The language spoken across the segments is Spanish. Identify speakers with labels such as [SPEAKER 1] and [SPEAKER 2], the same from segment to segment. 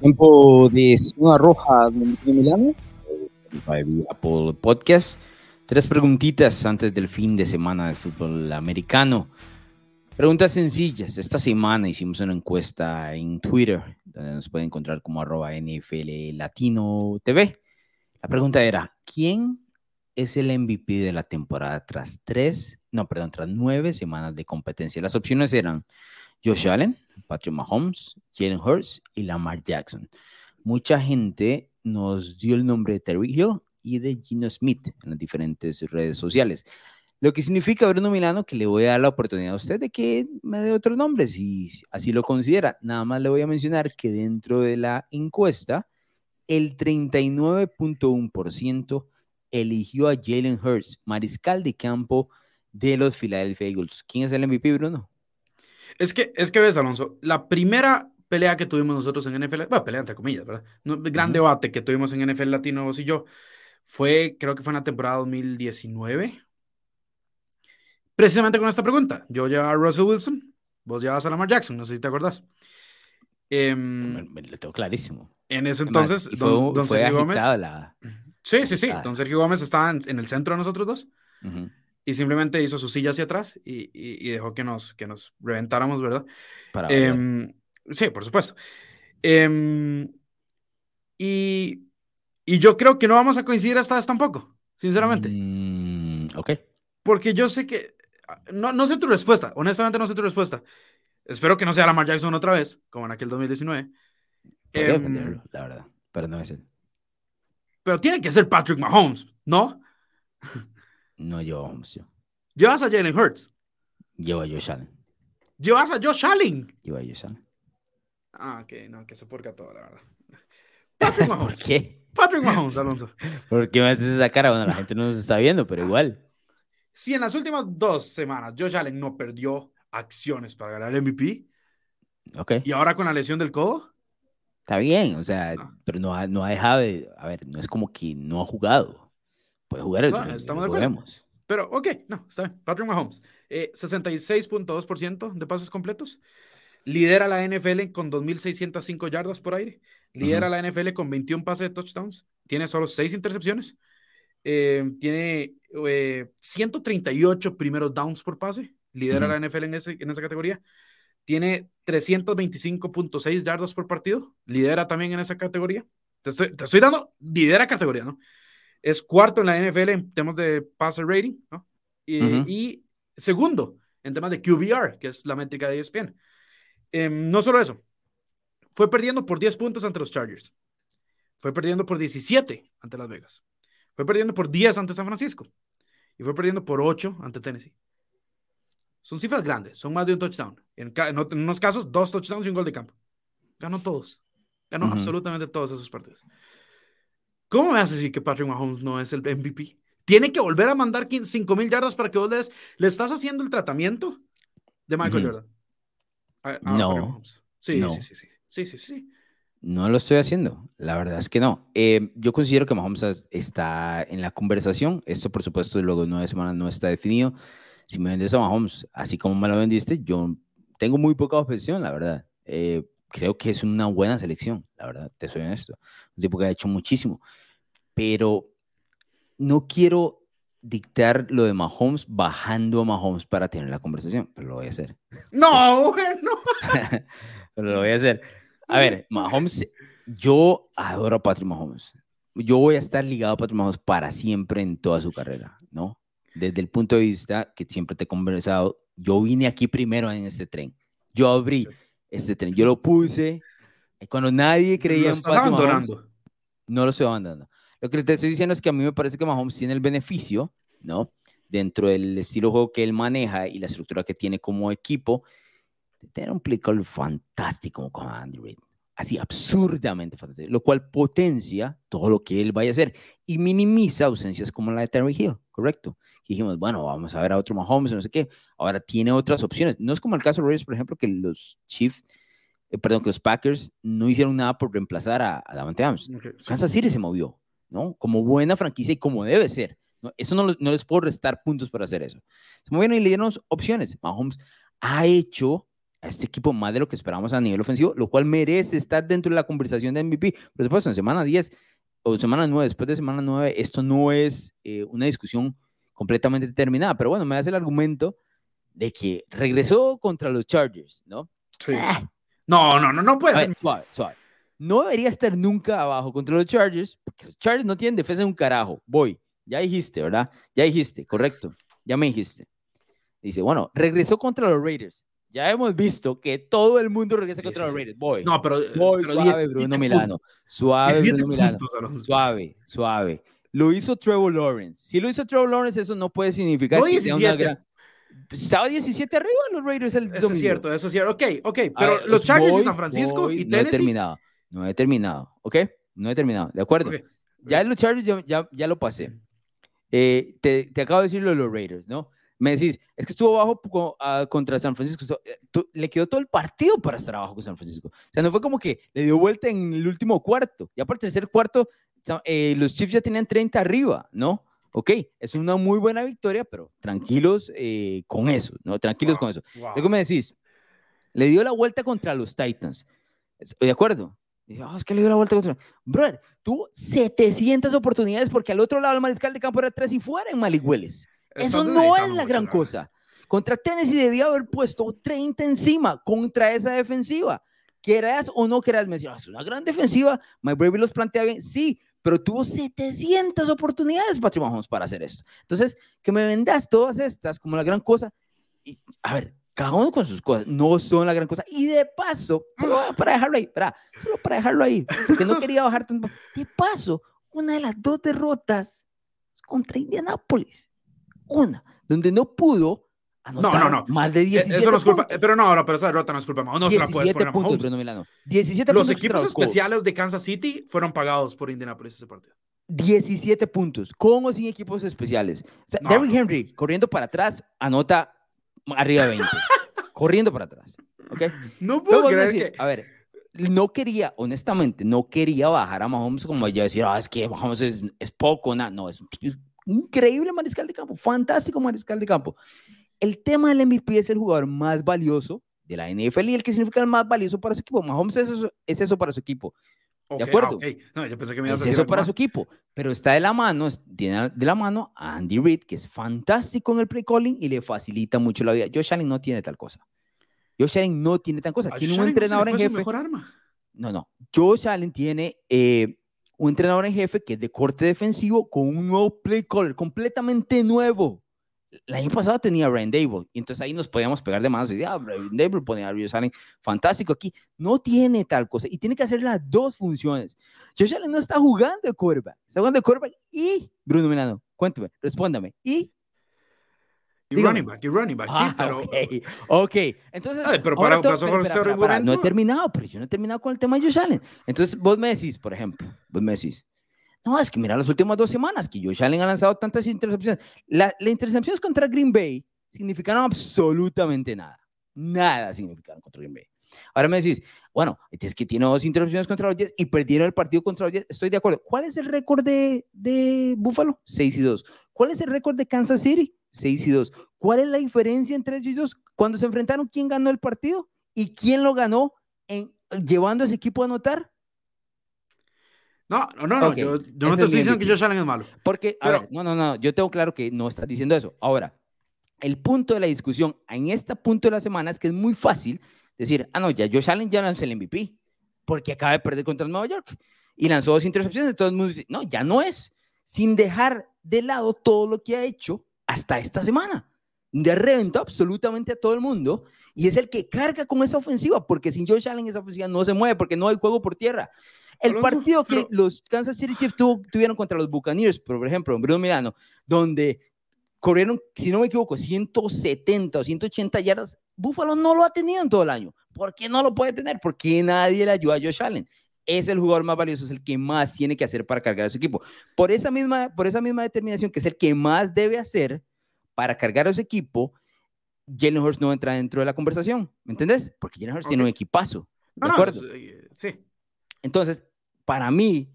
[SPEAKER 1] Tiempo de zona roja de Milano. Apple Podcast. Tres preguntitas antes del fin de semana de fútbol americano. Preguntas sencillas. Esta semana hicimos una encuesta en Twitter, donde nos pueden encontrar como arroba NFL Latino TV. La pregunta era, ¿quién es el MVP de la temporada tras tres, no, perdón, tras nueve semanas de competencia? Las opciones eran Josh Allen, Patrick Mahomes, Jalen Hurts y Lamar Jackson. Mucha gente nos dio el nombre de Terry Hill y de Gino Smith en las diferentes redes sociales. Lo que significa, Bruno Milano, que le voy a dar la oportunidad a usted de que me dé otro nombre, si así lo considera. Nada más le voy a mencionar que dentro de la encuesta, el 39.1% eligió a Jalen Hurts, mariscal de campo de los Philadelphia Eagles. ¿Quién es el MVP, Bruno?
[SPEAKER 2] Es que, es que ves, Alonso, la primera pelea que tuvimos nosotros en NFL, bueno, pelea entre comillas, ¿verdad? No, gran debate que tuvimos en NFL Latino, vos y yo, fue, creo que fue en la temporada 2019. Precisamente con esta pregunta. Yo llevaba a Russell Wilson, vos llevabas a Lamar Jackson, no sé si te acordás.
[SPEAKER 1] Em, me, lo tengo clarísimo.
[SPEAKER 2] En ese entonces, don, Sergio Gómez. Sí, sí, sí. Don Sergio Gómez estaba en, el centro de nosotros dos. Y simplemente hizo su silla hacia atrás y, dejó que nos, que nos reventáramos, ¿verdad? Em, sí, por supuesto. Em, y y yo creo que no vamos a coincidir vez tampoco, sinceramente.
[SPEAKER 1] Mm, ok.
[SPEAKER 2] Porque yo sé que. No, no sé tu respuesta, honestamente no sé tu respuesta. Espero que no sea Lamar Jackson otra vez, como en aquel 2019.
[SPEAKER 1] Eh, defenderlo, la verdad, pero no es él.
[SPEAKER 2] Pero tiene que ser Patrick Mahomes, ¿no?
[SPEAKER 1] No Mahomes, yo.
[SPEAKER 2] ¿Llevas a Jalen Hurts?
[SPEAKER 1] Llevo a Josh Allen.
[SPEAKER 2] ¿Llevas a Josh Allen?
[SPEAKER 1] Llevo a Josh Allen.
[SPEAKER 2] Ah, ok, no, que se porca todo, la verdad. Patrick Mahomes.
[SPEAKER 1] ¿Por qué?
[SPEAKER 2] Patrick Mahomes, Alonso.
[SPEAKER 1] ¿Por qué me haces esa cara? Bueno, la gente no nos está viendo, pero igual.
[SPEAKER 2] Si en las últimas dos semanas Josh Allen no perdió acciones para ganar el MVP,
[SPEAKER 1] okay.
[SPEAKER 2] y ahora con la lesión del codo,
[SPEAKER 1] Está bien, o sea, pero no ha, no ha dejado de. A ver, no es como que no ha jugado. Puede jugar el
[SPEAKER 2] no, estamos de acuerdo. Pero, ok, no, está bien. Patrick Mahomes, eh, 66.2% de pases completos. Lidera la NFL con 2.605 yardas por aire. Lidera la NFL con 21 pases de touchdowns. Tiene solo 6 intercepciones. Eh, tiene 138 eh, primeros downs por pase. Lidera la NFL en, ese, en esa categoría. Tiene 325.6 yardas por partido. Lidera también en esa categoría. Te estoy, dando, lidera categoría, ¿no? Es cuarto en la NFL en temas de passer rating, ¿no? Y, y segundo en temas de QBR, que es la métrica de ESPN. Em, no solo eso, fue perdiendo por 10 puntos ante los Chargers. Fue perdiendo por 17 ante Las Vegas. Fue perdiendo por 10 ante San Francisco. Y fue perdiendo por 8 ante Tennessee. Son cifras grandes, son más de un touchdown. En, unos casos, dos touchdowns y un gol de campo. Ganó todos. Ganó absolutamente todos esos partidos. ¿Cómo me hace decir que Patrick Mahomes no es el MVP? Tiene que volver a mandar 5 mil yardas para que vos le, estás haciendo el tratamiento de Michael Jordan
[SPEAKER 1] no.
[SPEAKER 2] Sí, sí, sí, sí, sí, sí, sí.
[SPEAKER 1] No lo estoy haciendo, la verdad es que no. Eh, yo considero que Mahomes está en la conversación. Esto, por supuesto, luego de nueve semanas no está definido. Si me vendes a Mahomes, así como me lo vendiste, yo tengo muy poca objeción, la verdad. Eh, creo que es una buena selección, la verdad, te soy honesto. Un tipo que ha hecho muchísimo. Pero no quiero dictar lo de Mahomes bajando a Mahomes para tener la conversación, pero lo voy a hacer.
[SPEAKER 2] No, no.
[SPEAKER 1] pero lo voy a hacer. A ver, Mahomes, yo adoro a Patrick Mahomes. Yo voy a estar ligado a Patrick Mahomes para siempre en toda su carrera, ¿no? Desde el punto de vista que siempre te he conversado, yo vine aquí primero en este tren. Yo abrí este tren, yo lo puse. Cuando nadie creía en Patrick Mahomes, no lo estoy abandonando. Lo que te estoy diciendo es que a mí me parece que Mahomes tiene el beneficio, ¿no? Dentro del estilo de juego que él maneja y la estructura que tiene como equipo, de tener un play call fantástico con Andy Reid. Así absurdamente fantástico, lo cual potencia todo lo que él vaya a hacer y minimiza ausencias como la de Terry Hill, ¿correcto? Y dijimos, bueno, vamos a ver a otro Mahomes, no sé qué. Ahora tiene otras opciones. No es como el caso de Reyes, por ejemplo, que los Chiefs eh, perdón, que los Packers no hicieron nada por reemplazar a, a Davante Adams. Kansas City se movió, ¿no? Como buena franquicia y como debe ser. ¿no? Eso no, no, les puedo restar puntos para hacer eso. Se movieron y le dieron opciones. Mahomes ha hecho, a este equipo más de lo que esperamos a nivel ofensivo, lo cual merece estar dentro de la conversación de MVP. Por supuesto, en semana 10 o semana 9, después de semana 9, esto no es eh, una discusión completamente determinada, pero bueno, me hace el argumento de que regresó contra los Chargers, ¿no?
[SPEAKER 2] Sí. Ah. No, no, no, no puede ser.
[SPEAKER 1] suave, suave. No debería estar nunca abajo contra los Chargers, porque los Chargers no tienen defensa de un carajo. Voy, ya dijiste, ¿verdad? Ya dijiste, correcto, ya me dijiste. Dice, bueno, regresó contra los Raiders. Ya hemos visto que todo el mundo regresa contra los Raiders. Voy.
[SPEAKER 2] No, pero,
[SPEAKER 1] suave, Bruno Milano. Suave, Bruno Milano. suave, suave. Lo hizo Trevor Lawrence. Si lo hizo Trevor Lawrence, eso no puede significar
[SPEAKER 2] que sea una gran...
[SPEAKER 1] Estaba 17 arriba los Raiders el
[SPEAKER 2] Eso es cierto, eso es cierto. Ok, ok, pero los Chargers de San Francisco y Tennessee...
[SPEAKER 1] No he terminado, no he terminado, ¿ok? No he terminado, ¿de acuerdo? Ya los Chargers ya, ya, lo pasé. Eh, te, te, acabo de decir lo de los Raiders, ¿no? Me decís, es que estuvo bajo ah, contra San Francisco. Eh, le quedó todo el partido para estar abajo con San Francisco. O sea, no fue como que le dio vuelta en el último cuarto. Ya para el tercer cuarto, eh, los Chiefs ya tenían 30 arriba, ¿no? Ok, es una muy buena victoria, pero tranquilos eh, con eso, ¿no? Tranquilos con eso. Luego me decís, le dio la vuelta contra los Titans. ¿De acuerdo? Ah, es que le dio la vuelta contra. Brother, tuvo 700 oportunidades porque al otro lado el mariscal de campo era 3 y fuera en Malihueles. Eso no es la gran cosa. Contra Tennessee debía haber puesto 30 encima contra esa defensiva. Quieras o no quieras, me decías, es una gran defensiva. Mike Brady los plantea bien. Sí, pero tuvo 700 oportunidades Patrick Mahomes para hacer esto. Entonces, que me vendas todas estas como la gran cosa. Y, a ver, cada uno con sus cosas, no son la gran cosa. Y de paso, solo para dejarlo ahí, para, solo para dejarlo ahí, porque no quería bajar tanto. De paso, una de las dos derrotas contra Indianapolis una, donde no pudo anotar no, no, no. más de 17 Eso no es
[SPEAKER 2] culpa, pero no, no, pero esa derrota no es culpa No 17 se la puedes poner
[SPEAKER 1] puntos, Bruno Milano. 17
[SPEAKER 2] Los equipos especiales de Kansas City fueron pagados por Indianapolis ese partido.
[SPEAKER 1] 17 puntos, con o sin equipos especiales. O sea, Derrick Henry, corriendo para atrás, anota arriba de 20. corriendo para atrás. ¿okay?
[SPEAKER 2] No puedo creer que...
[SPEAKER 1] A ver, no quería, honestamente, no quería bajar a Mahomes como ya decir, ah, es que Mahomes es, es poco, nada. No, es increíble mariscal de campo, fantástico mariscal de campo. El tema del MVP es el jugador más valioso de la NFL y el que significa el más valioso para su equipo. Mahomes es eso, es eso para su equipo. ¿De acuerdo?
[SPEAKER 2] no, yo pensé que me
[SPEAKER 1] es eso para su equipo, pero está de la mano, tiene de la mano a Andy Reid, que es fantástico en el play calling y le facilita mucho la vida. Josh Allen no tiene tal cosa. Josh Allen no tiene tal cosa. tiene un entrenador en jefe.
[SPEAKER 2] Mejor arma.
[SPEAKER 1] No, no. Josh Allen tiene eh, un entrenador en jefe que es de corte defensivo con un nuevo play caller completamente nuevo. El año pasado tenía Ryan Dable, y entonces ahí nos podíamos pegar de manos y decir, ah, Ryan Dable pone a Josh Allen, fantástico aquí. No tiene tal cosa, y tiene que hacer las dos funciones. Josh Allen no está jugando de quarterback, está jugando de quarterback y, Bruno Milano, cuéntame, respóndame, y
[SPEAKER 2] y running back, y running back, sí, ah, pero...
[SPEAKER 1] Ok, entonces...
[SPEAKER 2] pero para, para,
[SPEAKER 1] No he terminado, pero yo no he terminado con el tema de Josh Allen. Entonces, vos me decís, por ejemplo, vos me decís, no, es que mira las últimas dos semanas que Josh Allen ha lanzado tantas intercepciones. Las la intercepciones contra Green Bay significaron absolutamente nada. Nada significaron contra Green Bay. Ahora me decís, bueno, es que tiene dos intercepciones contra los Jets y perdieron el partido contra los Jets. Estoy de acuerdo. ¿Cuál es el récord de, de Buffalo? 6 y 2. ¿Cuál es el récord de Kansas City? 6 y 2. ¿Cuál es la diferencia entre ellos dos? Cuando se enfrentaron, ¿quién ganó el partido? ¿Y quién lo ganó en, llevando a ese equipo a anotar?
[SPEAKER 2] No, no, no, yo, no te estoy diciendo que Josh Allen es malo.
[SPEAKER 1] Porque, a ver, no, no, no, yo tengo claro que no estás diciendo eso. Ahora, el punto de la discusión en este punto de la semana es que es muy fácil decir, ah, no, ya Josh Allen ya lanzó el MVP, porque acaba de perder contra el Nueva York y lanzó dos intercepciones. Todo el mundo dice, no, ya no es, sin dejar de lado todo lo que ha hecho hasta esta semana. De reventó absolutamente a todo el mundo y es el que carga con esa ofensiva, porque sin Josh Allen esa ofensiva no se mueve, porque no hay juego por tierra. El partido que los Kansas City Chiefs tuvieron contra los Buccaneers, por ejemplo, en Bruno Milano, donde corrieron, si no me equivoco, 170 o 180 yardas, Buffalo no lo ha tenido en todo el año. ¿Por qué no lo puede tener? Porque nadie le ayuda a Josh Allen es el jugador más valioso, es el que más tiene que hacer para cargar a su equipo. Por esa misma, por esa misma determinación, que es el que más debe hacer para cargar a su equipo, Jalen Hurts no entra dentro de la conversación, ¿me entendés? Porque Jalen Hurts tiene un equipazo, ¿de acuerdo?
[SPEAKER 2] Eh, sí.
[SPEAKER 1] Entonces, para mí,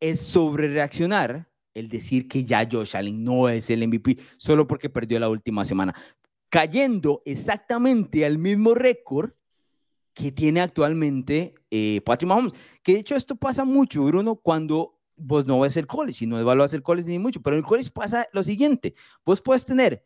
[SPEAKER 1] es sobre reaccionar el decir que ya Josh Allen no es el MVP solo porque perdió la última semana, cayendo exactamente al mismo récord que tiene actualmente eh, Patrick Mahomes. Que de hecho esto pasa mucho, Bruno, cuando vos no ves el college y no evaluas el college ni mucho, pero en el college pasa lo siguiente, vos puedes tener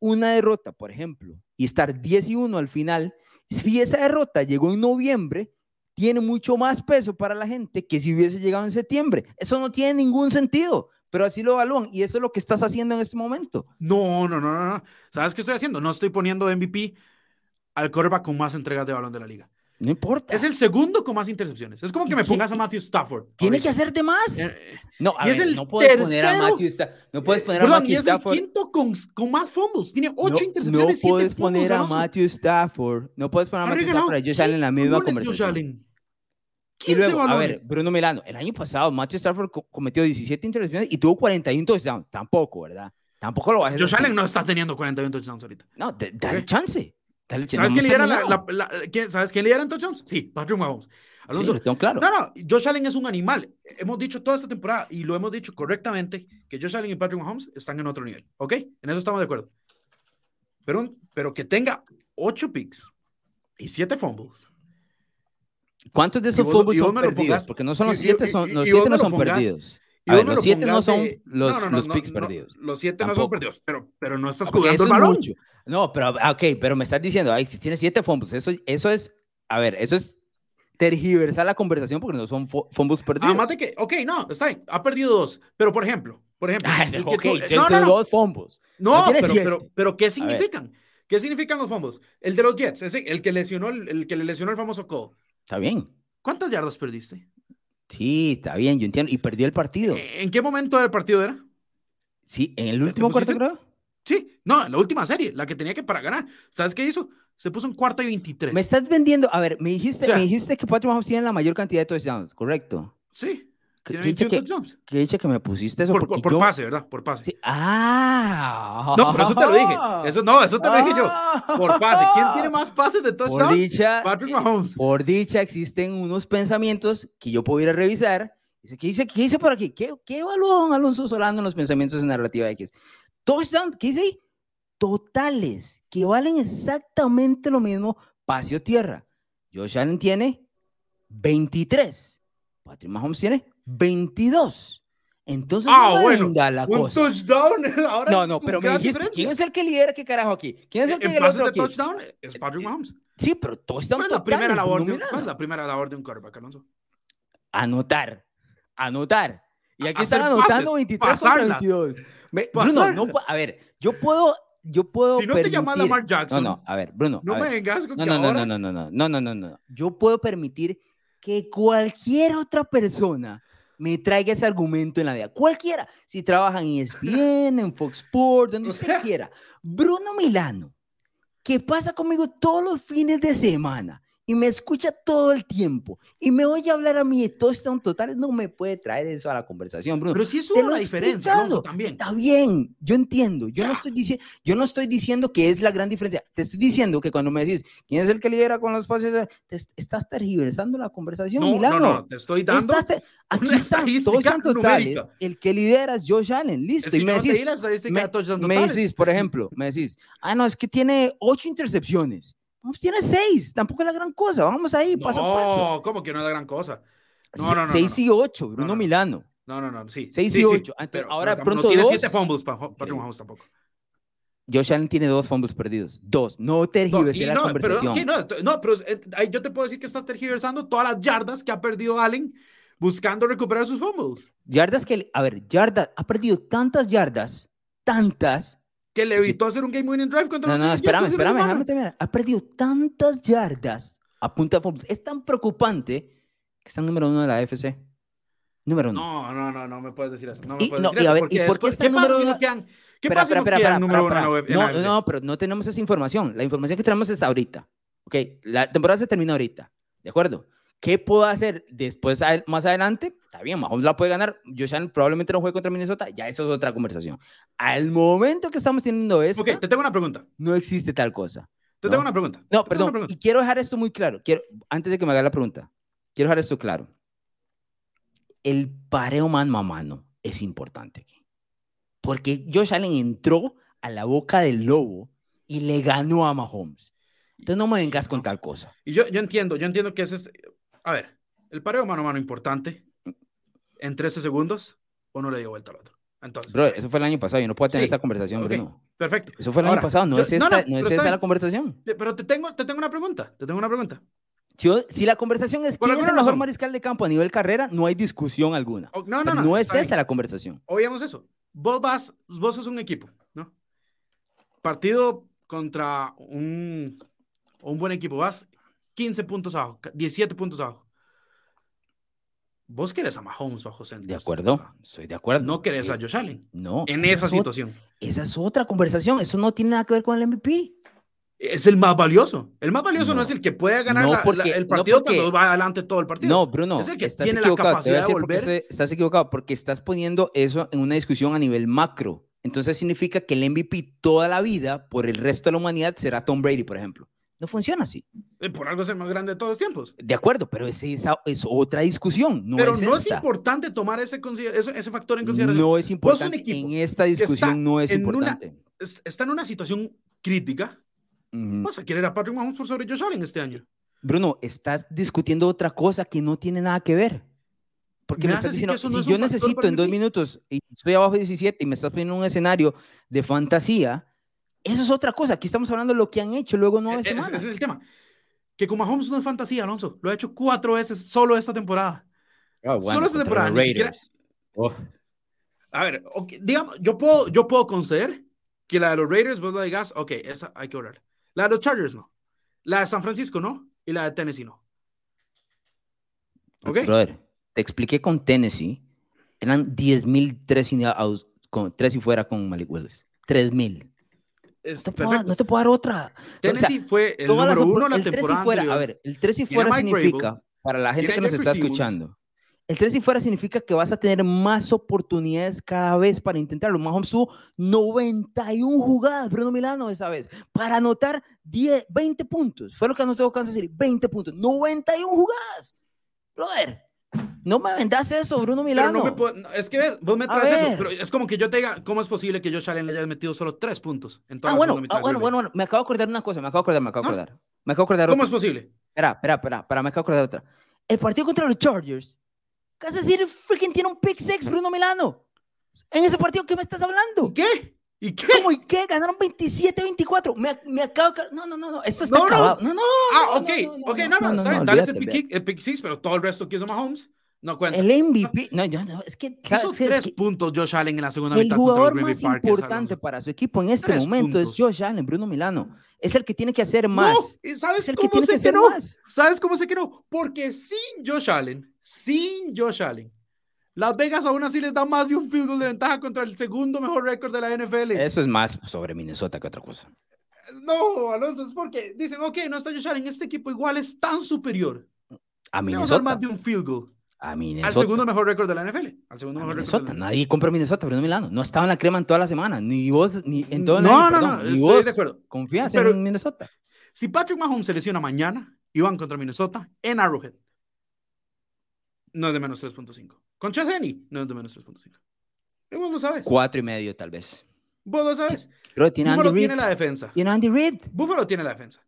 [SPEAKER 1] una derrota, por ejemplo, y estar 10 y 1 al final, si esa derrota llegó en noviembre, tiene mucho más peso para la gente que si hubiese llegado en septiembre. Eso no tiene ningún sentido, pero así lo evalúan y eso es lo que estás haciendo en este momento.
[SPEAKER 2] No, no, no, no, no. ¿Sabes qué estoy haciendo? No estoy poniendo MVP al quarterback con más entregas de balón de la liga.
[SPEAKER 1] No importa.
[SPEAKER 2] Es el segundo con más intercepciones. Es como que me pongas a Matthew Stafford.
[SPEAKER 1] Tiene que hacerte más.
[SPEAKER 2] Eh,
[SPEAKER 1] no, a
[SPEAKER 2] es
[SPEAKER 1] ver,
[SPEAKER 2] el
[SPEAKER 1] no puedes
[SPEAKER 2] tercero.
[SPEAKER 1] poner a Matthew Stafford. No puedes poner a Matthew
[SPEAKER 2] y es el
[SPEAKER 1] Stafford.
[SPEAKER 2] quinto con, con más fumbles. Tiene
[SPEAKER 1] No,
[SPEAKER 2] ocho
[SPEAKER 1] no
[SPEAKER 2] intercepciones, siete
[SPEAKER 1] puedes
[SPEAKER 2] fumbles,
[SPEAKER 1] poner a. Matthew Stafford. No puedes poner a Matthew Stafford y a Josh Allen en la
[SPEAKER 2] ¿qué
[SPEAKER 1] misma
[SPEAKER 2] Josh
[SPEAKER 1] conversación.
[SPEAKER 2] Allen?
[SPEAKER 1] Y
[SPEAKER 2] 15
[SPEAKER 1] luego, a
[SPEAKER 2] balones.
[SPEAKER 1] ver, Bruno Milano, el año pasado Matthew Stafford co- cometió 17 intercepciones y tuvo 41 touchdowns. Tampoco, ¿verdad? Tampoco lo bajes
[SPEAKER 2] Josh
[SPEAKER 1] así.
[SPEAKER 2] Allen no está teniendo 41 touchdowns ahorita.
[SPEAKER 1] No, dale chance.
[SPEAKER 2] ¿Sabes quién lidera, la, la- la- quién- ¿Sabes quién lidera en touchdowns? Sí, Patrick Mahomes.
[SPEAKER 1] Sí,
[SPEAKER 2] Alonso,
[SPEAKER 1] lo tengo claro.
[SPEAKER 2] No, no, Josh Allen es un animal. Hemos dicho toda esta temporada y lo hemos dicho correctamente que Josh Allen y Patrick Mahomes están en otro nivel. ¿Ok? En eso estamos de acuerdo. Pero, pero que tenga 8 picks y 7 fumbles.
[SPEAKER 1] ¿Cuántos de esos
[SPEAKER 2] vos
[SPEAKER 1] fumbles
[SPEAKER 2] y
[SPEAKER 1] son perdidos?
[SPEAKER 2] pongas-
[SPEAKER 1] Porque no son los siete, son, los siete no son
[SPEAKER 2] pongas-
[SPEAKER 1] perdidos. A ver, los
[SPEAKER 2] lo
[SPEAKER 1] siete no son los,
[SPEAKER 2] no, no, no,
[SPEAKER 1] los
[SPEAKER 2] no,
[SPEAKER 1] picks
[SPEAKER 2] no,
[SPEAKER 1] perdidos.
[SPEAKER 2] Los 7 no
[SPEAKER 1] Tampoco.
[SPEAKER 2] son perdidos, pero, pero no estás jugando el balón.
[SPEAKER 1] No, pero, ah, ok, pero me estás diciendo, ay, si tienes siete fumbles, eso, eso es, a ver, eso es tergiversar la conversación porque no son fu- fumbles perdidos.
[SPEAKER 2] Además de que, ok, no, está bien, ha perdido dos. Pero por ejemplo, por ejemplo,
[SPEAKER 1] Ah,
[SPEAKER 2] el que
[SPEAKER 1] ok,
[SPEAKER 2] tú- eh, no, no, no,
[SPEAKER 1] dos fumbles.
[SPEAKER 2] No,
[SPEAKER 1] No
[SPEAKER 2] pero,
[SPEAKER 1] siete.
[SPEAKER 2] pero, pero ¿qué significan? ¿Qué significan los fumbles? El de los Jets, ese, el que lesionó el, el que le lesionó el famoso codo.
[SPEAKER 1] Está bien.
[SPEAKER 2] ¿Cuántas yardas perdiste?
[SPEAKER 1] Sí, está bien, yo entiendo. Y perdió el partido.
[SPEAKER 2] ¿En qué momento del partido era?
[SPEAKER 1] Sí, en el
[SPEAKER 2] ¿te
[SPEAKER 1] último cuarto, creo.
[SPEAKER 2] Sí, no, en la última serie, la que tenía que para ganar. ¿Sabes qué hizo? Se puso en cuarta y 23.
[SPEAKER 1] Me estás vendiendo, a ver, me dijiste,
[SPEAKER 2] O sea-
[SPEAKER 1] me dijiste que Patrick Mahomes tiene la mayor cantidad de touchdowns, ¿correcto?
[SPEAKER 2] Sí,
[SPEAKER 1] ¿Qué,
[SPEAKER 2] tiene
[SPEAKER 1] qué dicha
[SPEAKER 2] 21
[SPEAKER 1] que, qué dicha que me pusiste eso?
[SPEAKER 2] Por, por- por
[SPEAKER 1] yo-
[SPEAKER 2] pase, ¿verdad? Por pase.
[SPEAKER 1] Sí. Ah.
[SPEAKER 2] No, pero eso te lo dije. Eso, no, eso te lo dije yo. Por pase. ¿Quién tiene más pases de
[SPEAKER 1] Por
[SPEAKER 2] touchdown?
[SPEAKER 1] dicha,
[SPEAKER 2] Patrick Mahomes.
[SPEAKER 1] por dicha existen unos pensamientos que yo puedo ir a revisar. ¿qué dice, qué dice por aquí? ¿Qué, qué evaluó don Alonso Solano en los pensamientos de narrativa X? Touchdown, ¿qué dice ahí? Totales, que valen exactamente lo mismo pase o tierra. Josh Allen tiene 23. Patrick Mahomes tiene 22. Entonces,
[SPEAKER 2] Ah,
[SPEAKER 1] no
[SPEAKER 2] bueno,
[SPEAKER 1] la
[SPEAKER 2] Un
[SPEAKER 1] cosa.
[SPEAKER 2] touchdown. Ahora
[SPEAKER 1] No, no, pero me dijiste. ¿quién es el que lidera qué carajo aquí? ¿Quién es el que
[SPEAKER 2] En
[SPEAKER 1] el otro
[SPEAKER 2] de
[SPEAKER 1] aquí?
[SPEAKER 2] touchdown es Patrick Mahomes.
[SPEAKER 1] Sí, pero touchdown
[SPEAKER 2] ¿Cuál es la primera labor de, un- cuál es la primera labor de un quarterback, Alonso?
[SPEAKER 1] anotar, anotar. Y aquí están anotando
[SPEAKER 2] pases,
[SPEAKER 1] 23 contra
[SPEAKER 2] pasarla.
[SPEAKER 1] 22. Me- Bruno, no, a ver, yo puedo, yo puedo
[SPEAKER 2] Si no te llamas
[SPEAKER 1] permitir-
[SPEAKER 2] Lamar Jackson,
[SPEAKER 1] No, no, a ver, Bruno,
[SPEAKER 2] no
[SPEAKER 1] a
[SPEAKER 2] me
[SPEAKER 1] ver.
[SPEAKER 2] vengas con
[SPEAKER 1] no,
[SPEAKER 2] que
[SPEAKER 1] no, no,
[SPEAKER 2] ahora...
[SPEAKER 1] no, no, no, no, no, no, no, no. Yo puedo permitir que cualquier otra persona me traiga ese argumento en la vida. Cualquiera. Si trabaja en ESPN, en Fox Sports, donde usted quiera. Bruno Milano, que pasa conmigo todos los fines de semana y me escucha todo el tiempo y me oye hablar a mí de touchdown totales, no me puede traer eso a la conversación, Bruno.
[SPEAKER 2] Pero sí es una diferencia, Alonso, también.
[SPEAKER 1] Está bien, yo entiendo. Yo no estoy diciendo, yo no estoy diciendo que es la gran diferencia. Te estoy diciendo que cuando me decís quién es el que lidera con los pases, te est- estás tergiversando la conversación,
[SPEAKER 2] No, no,
[SPEAKER 1] Milano.
[SPEAKER 2] no, te estoy dando...
[SPEAKER 1] Estás aquí están son totales.
[SPEAKER 2] numérica.
[SPEAKER 1] El que lidera es Josh Allen, listo.
[SPEAKER 2] Es que
[SPEAKER 1] y me
[SPEAKER 2] no
[SPEAKER 1] decís,
[SPEAKER 2] di la estadística
[SPEAKER 1] me,
[SPEAKER 2] de touchdown
[SPEAKER 1] me decís, por ejemplo, me decís, ah, no, es que tiene ocho intercepciones. Pues tiene seis, tampoco es la gran cosa. Vamos ahí, paso a paso.
[SPEAKER 2] No, ¿cómo que no es la gran cosa? No, no, no, no,
[SPEAKER 1] Seis
[SPEAKER 2] no.
[SPEAKER 1] y ocho, Bruno
[SPEAKER 2] no.
[SPEAKER 1] Brunno
[SPEAKER 2] No, no, no, sí.
[SPEAKER 1] Seis
[SPEAKER 2] sí,
[SPEAKER 1] y ocho.
[SPEAKER 2] Pero-
[SPEAKER 1] ahora
[SPEAKER 2] pero
[SPEAKER 1] pronto
[SPEAKER 2] no tiene
[SPEAKER 1] dos.
[SPEAKER 2] siete fumbles para Patrick. Mahomes tampoco.
[SPEAKER 1] Josh Allen tiene dos fumbles perdidos. Dos. No
[SPEAKER 2] No,
[SPEAKER 1] la
[SPEAKER 2] no, pero,
[SPEAKER 1] conversación.
[SPEAKER 2] ok, no, no, pero eh, yo te puedo decir que estás tergiversando todas las yardas que ha perdido Allen buscando recuperar sus fumbles.
[SPEAKER 1] Yardas que, a ver, yardas, ha perdido tantas yardas, tantas.
[SPEAKER 2] Que le evitó hacer un game winning drive contra
[SPEAKER 1] No,
[SPEAKER 2] los
[SPEAKER 1] no,
[SPEAKER 2] Jets
[SPEAKER 1] espérame, espérame, déjame terminar. Ha perdido tantas yardas a punta de. Es tan preocupante que está en número uno de la AFC. Número uno.
[SPEAKER 2] No, no, no, no me puedes decir eso. No me
[SPEAKER 1] Y-
[SPEAKER 2] puedes
[SPEAKER 1] no,
[SPEAKER 2] decir
[SPEAKER 1] y
[SPEAKER 2] eso.
[SPEAKER 1] ver, ¿y por qué está
[SPEAKER 2] ¿qué pasa
[SPEAKER 1] número
[SPEAKER 2] si no
[SPEAKER 1] uno?
[SPEAKER 2] quedan? ¿Qué pasa si no quedan número uno en la
[SPEAKER 1] No, no, pero no tenemos esa información. La información que tenemos es ahorita. Ok, la temporada se termina ahorita. ¿De acuerdo? ¿Qué puedo hacer después, más adelante? Está bien, Mahomes la puede ganar. Josh Allen probablemente no juegue contra Minnesota. Ya eso es otra conversación. Al momento que estamos teniendo esto,
[SPEAKER 2] Ok, te tengo una pregunta.
[SPEAKER 1] no existe tal cosa.
[SPEAKER 2] Te
[SPEAKER 1] No.
[SPEAKER 2] tengo una pregunta.
[SPEAKER 1] No, perdón.
[SPEAKER 2] pregunta.
[SPEAKER 1] Y quiero dejar esto muy claro. Quiero, antes de que me haga la pregunta, quiero dejar esto claro. El pareo mano a mano es importante aquí. Porque Josh Allen entró a la boca del lobo y le ganó a Mahomes. Entonces no me vengas con tal cosa.
[SPEAKER 2] Y yo, yo entiendo, yo entiendo que es este. A ver, el pareo mano a mano importante en 13 segundos o no le dio vuelta al otro. Entonces,
[SPEAKER 1] Bro, eso fue el año pasado. Yo no puedo tener
[SPEAKER 2] Sí,
[SPEAKER 1] esta conversación, Bruno.
[SPEAKER 2] Perfecto.
[SPEAKER 1] Eso fue el
[SPEAKER 2] Ahora,
[SPEAKER 1] año pasado. No es esta,
[SPEAKER 2] no, no,
[SPEAKER 1] no,
[SPEAKER 2] pero
[SPEAKER 1] es
[SPEAKER 2] está
[SPEAKER 1] esta
[SPEAKER 2] bien.
[SPEAKER 1] la conversación.
[SPEAKER 2] Pero te tengo, te tengo una pregunta. Te tengo una pregunta.
[SPEAKER 1] Yo- si la conversación es quién es el mejor mariscal de campo a nivel carrera, no hay discusión alguna.
[SPEAKER 2] O- no, no, no.
[SPEAKER 1] no es
[SPEAKER 2] bien.
[SPEAKER 1] esa la conversación.
[SPEAKER 2] Oíamos eso. Vos vas, vos sos un equipo, ¿no? Partido contra un, un buen equipo. Vas 15 puntos abajo, 17 puntos abajo. Vos querés a Mahomes bajo centro.
[SPEAKER 1] De acuerdo, estoy de acuerdo.
[SPEAKER 2] No querés a
[SPEAKER 1] Eh,
[SPEAKER 2] Josh Allen.
[SPEAKER 1] No.
[SPEAKER 2] En
[SPEAKER 1] esa es
[SPEAKER 2] situación.
[SPEAKER 1] Esa es otra conversación. Eso no tiene nada que ver con el MVP.
[SPEAKER 2] Es el más valioso. El más valioso no,
[SPEAKER 1] No.
[SPEAKER 2] es el que pueda ganar
[SPEAKER 1] No
[SPEAKER 2] la- la-
[SPEAKER 1] porque-
[SPEAKER 2] el
[SPEAKER 1] no
[SPEAKER 2] partido
[SPEAKER 1] porque-
[SPEAKER 2] cuando va adelante todo el partido.
[SPEAKER 1] No, Bruno,
[SPEAKER 2] Es el que
[SPEAKER 1] estás
[SPEAKER 2] tiene la
[SPEAKER 1] equivocado. Te voy a
[SPEAKER 2] capacidad de volver.
[SPEAKER 1] estás equivocado, porque estás poniendo eso en una discusión a nivel macro. Entonces significa que el MVP toda la vida, por el resto de la humanidad, será Tom Brady, por ejemplo. No funciona así.
[SPEAKER 2] Eh, Por algo es el más grande de todos los tiempos.
[SPEAKER 1] De acuerdo, pero es, esa, es otra discusión. No
[SPEAKER 2] Pero
[SPEAKER 1] es
[SPEAKER 2] no es importante tomar ese, ese, factor en consideración.
[SPEAKER 1] No es importante.
[SPEAKER 2] equipo
[SPEAKER 1] En esta discusión no es
[SPEAKER 2] una-
[SPEAKER 1] importante.
[SPEAKER 2] Es- Está en una situación crítica. Vas a querer a Patrick Mahomes por sobre Josh Allen este año.
[SPEAKER 1] Bruno, estás discutiendo otra cosa que no tiene nada que ver. Porque
[SPEAKER 2] Me
[SPEAKER 1] estás diciendo,
[SPEAKER 2] no
[SPEAKER 1] si
[SPEAKER 2] es
[SPEAKER 1] yo necesito en dos minutos y estoy abajo de 17 y me estás poniendo un escenario de fantasía, eso es otra cosa. Aquí estamos hablando de lo que han hecho luego nueve
[SPEAKER 2] E- e-
[SPEAKER 1] semanas.
[SPEAKER 2] Ese es el tema. Que con Mahomes no es fantasía, Alonso. Lo ha hecho cuatro veces solo esta temporada.
[SPEAKER 1] Bueno,
[SPEAKER 2] solo esta temporada, ni siquiera-.
[SPEAKER 1] Oh,
[SPEAKER 2] A ver, digamos, yo puedo, yo puedo conceder que la de los Raiders, vos la digas, ok, esa hay que orar. La de los Chargers, no. La de San Francisco, no. Y la de Tennessee, no. ¿Ok?
[SPEAKER 1] Brother, te expliqué con Tennessee. Eran 10.000 tres y, tres y fuera con Malik Willis. 3.000.
[SPEAKER 2] Es
[SPEAKER 1] No te, puedo, no te puedo dar otra.
[SPEAKER 2] Tennessee fue el
[SPEAKER 1] todas las
[SPEAKER 2] número uno la
[SPEAKER 1] el
[SPEAKER 2] temporada
[SPEAKER 1] fuera,
[SPEAKER 2] anterior.
[SPEAKER 1] A ver, el 3 y fuera
[SPEAKER 2] Mike
[SPEAKER 1] significa,
[SPEAKER 2] Vrabel,
[SPEAKER 1] para la gente que nos
[SPEAKER 2] Jeffrey
[SPEAKER 1] está
[SPEAKER 2] Simmons.
[SPEAKER 1] escuchando, el 3 y fuera significa que vas a tener más oportunidades cada vez para intentarlo. Mahomes tuvo 91 jugadas, Bruno Milano, esa vez, para anotar 10, 20 puntos. Fue lo que anotó Kansas City, 20 puntos, 91 jugadas. Brother, no me vendas eso, Bruno
[SPEAKER 2] Pero
[SPEAKER 1] Milano.
[SPEAKER 2] no me puedo- no, es que vos me traes eso, pero es como que yo te diga, ¿cómo es posible que Josh Allen le haya metido solo tres puntos en toda
[SPEAKER 1] Ah, bueno, ah, bueno, bueno, bueno, me acabo de acordar una cosa, me acabo de acordar, me acabo de
[SPEAKER 2] ¿Ah?
[SPEAKER 1] acordar. Me acabo de acordar
[SPEAKER 2] ¿Cómo
[SPEAKER 1] otra.
[SPEAKER 2] es posible?
[SPEAKER 1] Espera, espera, espera, espera, me acabo de acordar otra. El partido contra los Chargers. Kansas City freaking tiene un pick six, Bruno Milano. En ese partido, ¿qué me estás hablando?
[SPEAKER 2] ¿Y qué? ¿Y qué?
[SPEAKER 1] ¿Cómo y qué? Ganaron 27-24. Me, me acabo. No, no, no, no. Esto está
[SPEAKER 2] No, no.
[SPEAKER 1] acabado. No, no.
[SPEAKER 2] Ah,
[SPEAKER 1] no,
[SPEAKER 2] ok,
[SPEAKER 1] no, no,
[SPEAKER 2] ok, no, no, bien, dale ese pick, el pick six, pero todo el resto que hizo Mahomes no cuenta.
[SPEAKER 1] El MVP. No, yo no. Es que. ¿sabes
[SPEAKER 2] Hizo
[SPEAKER 1] qué? Es
[SPEAKER 2] tres
[SPEAKER 1] que
[SPEAKER 2] puntos Josh Allen en la segunda
[SPEAKER 1] el
[SPEAKER 2] mitad los
[SPEAKER 1] jugador más
[SPEAKER 2] Packers,
[SPEAKER 1] importante para su equipo en este
[SPEAKER 2] Tres
[SPEAKER 1] momento
[SPEAKER 2] puntos.
[SPEAKER 1] es Josh Allen, Bruno Milano. Es el que tiene que hacer
[SPEAKER 2] No,
[SPEAKER 1] más.
[SPEAKER 2] ¿y ¿sabes
[SPEAKER 1] es el que
[SPEAKER 2] cómo
[SPEAKER 1] tiene que
[SPEAKER 2] que
[SPEAKER 1] hacer
[SPEAKER 2] no?
[SPEAKER 1] más.
[SPEAKER 2] ¿Sabes cómo sé que no? Porque sin Josh Allen, sin Josh Allen, Las Vegas aún así les da más de un field goal de ventaja contra el segundo mejor récord de la NFL.
[SPEAKER 1] Eso es más sobre Minnesota que otra cosa.
[SPEAKER 2] No, Alonso, es porque dicen, ok, no está Josh Allen, este equipo igual es tan superior.
[SPEAKER 1] A Minnesota.
[SPEAKER 2] más de un field goal.
[SPEAKER 1] A
[SPEAKER 2] Al
[SPEAKER 1] Minnesota.
[SPEAKER 2] segundo mejor récord de la NFL. Al segundo
[SPEAKER 1] A
[SPEAKER 2] mejor récord.
[SPEAKER 1] Minnesota.
[SPEAKER 2] la
[SPEAKER 1] Nadie compra Minnesota, Bruno Milano. No estaba en la crema en toda la semana. Ni vos, ni en todo el
[SPEAKER 2] No,
[SPEAKER 1] año,
[SPEAKER 2] no,
[SPEAKER 1] perdón,
[SPEAKER 2] no,
[SPEAKER 1] Ni
[SPEAKER 2] estoy
[SPEAKER 1] vos
[SPEAKER 2] de acuerdo.
[SPEAKER 1] confías
[SPEAKER 2] Pero-
[SPEAKER 1] en Minnesota.
[SPEAKER 2] Si Patrick Mahomes se lesiona mañana y van contra Minnesota en Arrowhead, no es de menos 3.5. Con Chad Henney, no es de menos 3.5. Y Vos lo sabes.
[SPEAKER 1] Cuatro y medio, tal vez.
[SPEAKER 2] Vos lo sabes.
[SPEAKER 1] Pero tiene
[SPEAKER 2] Buffalo
[SPEAKER 1] Andy
[SPEAKER 2] tiene la defensa.
[SPEAKER 1] Tiene Andy Reid.
[SPEAKER 2] Buffalo tiene la defensa.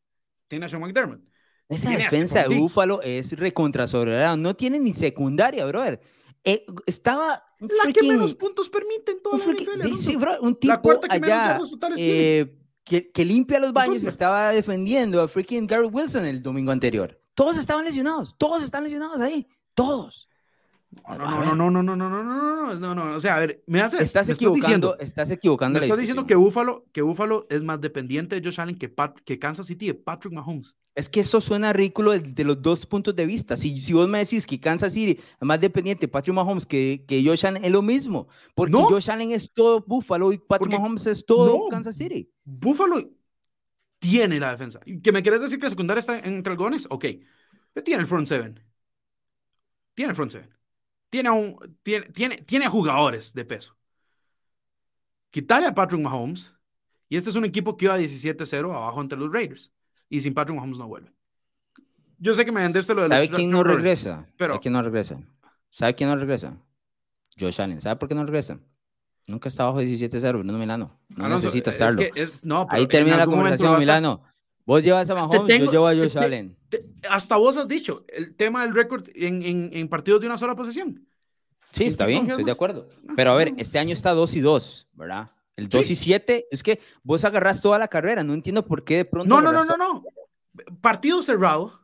[SPEAKER 2] Tiene a Sean McDermott.
[SPEAKER 1] Esa
[SPEAKER 2] Tiene
[SPEAKER 1] defensa de. Búfalo es recontra sobre No tiene ni secundaria, brother. Eh, estaba
[SPEAKER 2] La que menos puntos permite en la
[SPEAKER 1] freaking-
[SPEAKER 2] NFL.
[SPEAKER 1] sí, bro, un
[SPEAKER 2] La
[SPEAKER 1] tipo
[SPEAKER 2] cuarta que menos
[SPEAKER 1] allá
[SPEAKER 2] yardas totales
[SPEAKER 1] eh, que, que limpia los baños estaba defendiendo a freaking Garrett Wilson el domingo anterior. Todos estaban lesionados, todos están lesionados ahí, todos.
[SPEAKER 2] No, no, no, no, no, no, no, no, no, no, no, no, o sea, a ver, me haces,
[SPEAKER 1] Estás
[SPEAKER 2] me estás
[SPEAKER 1] equivocando,
[SPEAKER 2] diciendo,
[SPEAKER 1] estás equivocando
[SPEAKER 2] me estás diciendo que. Buffalo, que Buffalo es más dependiente de Josh Allen que, Pat- que Kansas City de Patrick Mahomes.
[SPEAKER 1] Es que eso suena ridículo de, los dos puntos de vista. Si, si vos me decís que Kansas City es más dependiente de Patrick Mahomes que, que Josh Allen, es lo mismo. Porque
[SPEAKER 2] No.
[SPEAKER 1] Josh Allen es todo Buffalo y Patrick Mahomes es todo
[SPEAKER 2] no.
[SPEAKER 1] Kansas City.
[SPEAKER 2] Buffalo tiene la defensa. ¿Que me querés decir que la secundaria está entre algodones? Ok. Tiene el front seven. Tiene front seven. Tiene, un, tiene, tiene, tiene jugadores de peso. Quitarle a Patrick Mahomes. Y este es un equipo que iba 17-0 abajo entre los Raiders. Y sin Patrick Mahomes no vuelve. Yo sé que me vendiste lo de los
[SPEAKER 1] ¿Sabe quién no regresa?
[SPEAKER 2] pero-
[SPEAKER 1] ¿Sabe quién no regresa? ¿Sabe quién no regresa? Josh Allen. ¿Sabe por qué no regresa? Nunca está bajo 17-0, Bruno Milano. No
[SPEAKER 2] Alonso,
[SPEAKER 1] necesita
[SPEAKER 2] es
[SPEAKER 1] estarlo.
[SPEAKER 2] que es- no, pero
[SPEAKER 1] Ahí termina la conversación,
[SPEAKER 2] a-
[SPEAKER 1] Milano. Vos llevas a Mahomes,
[SPEAKER 2] tengo-
[SPEAKER 1] yo llevo a Josh
[SPEAKER 2] te-
[SPEAKER 1] Allen.
[SPEAKER 2] Te- hasta vos has dicho el tema del récord en, en- en partidos de una sola posesión.
[SPEAKER 1] Sí,
[SPEAKER 2] ¿en
[SPEAKER 1] está bien, estoy de acuerdo.
[SPEAKER 2] No,
[SPEAKER 1] Pero a ver, este año está 2 y 2, ¿verdad? El 2
[SPEAKER 2] Sí.
[SPEAKER 1] y 7, es que vos agarrás toda la carrera, no entiendo por qué de pronto.
[SPEAKER 2] No, no, no, no, no. Partido cerrado,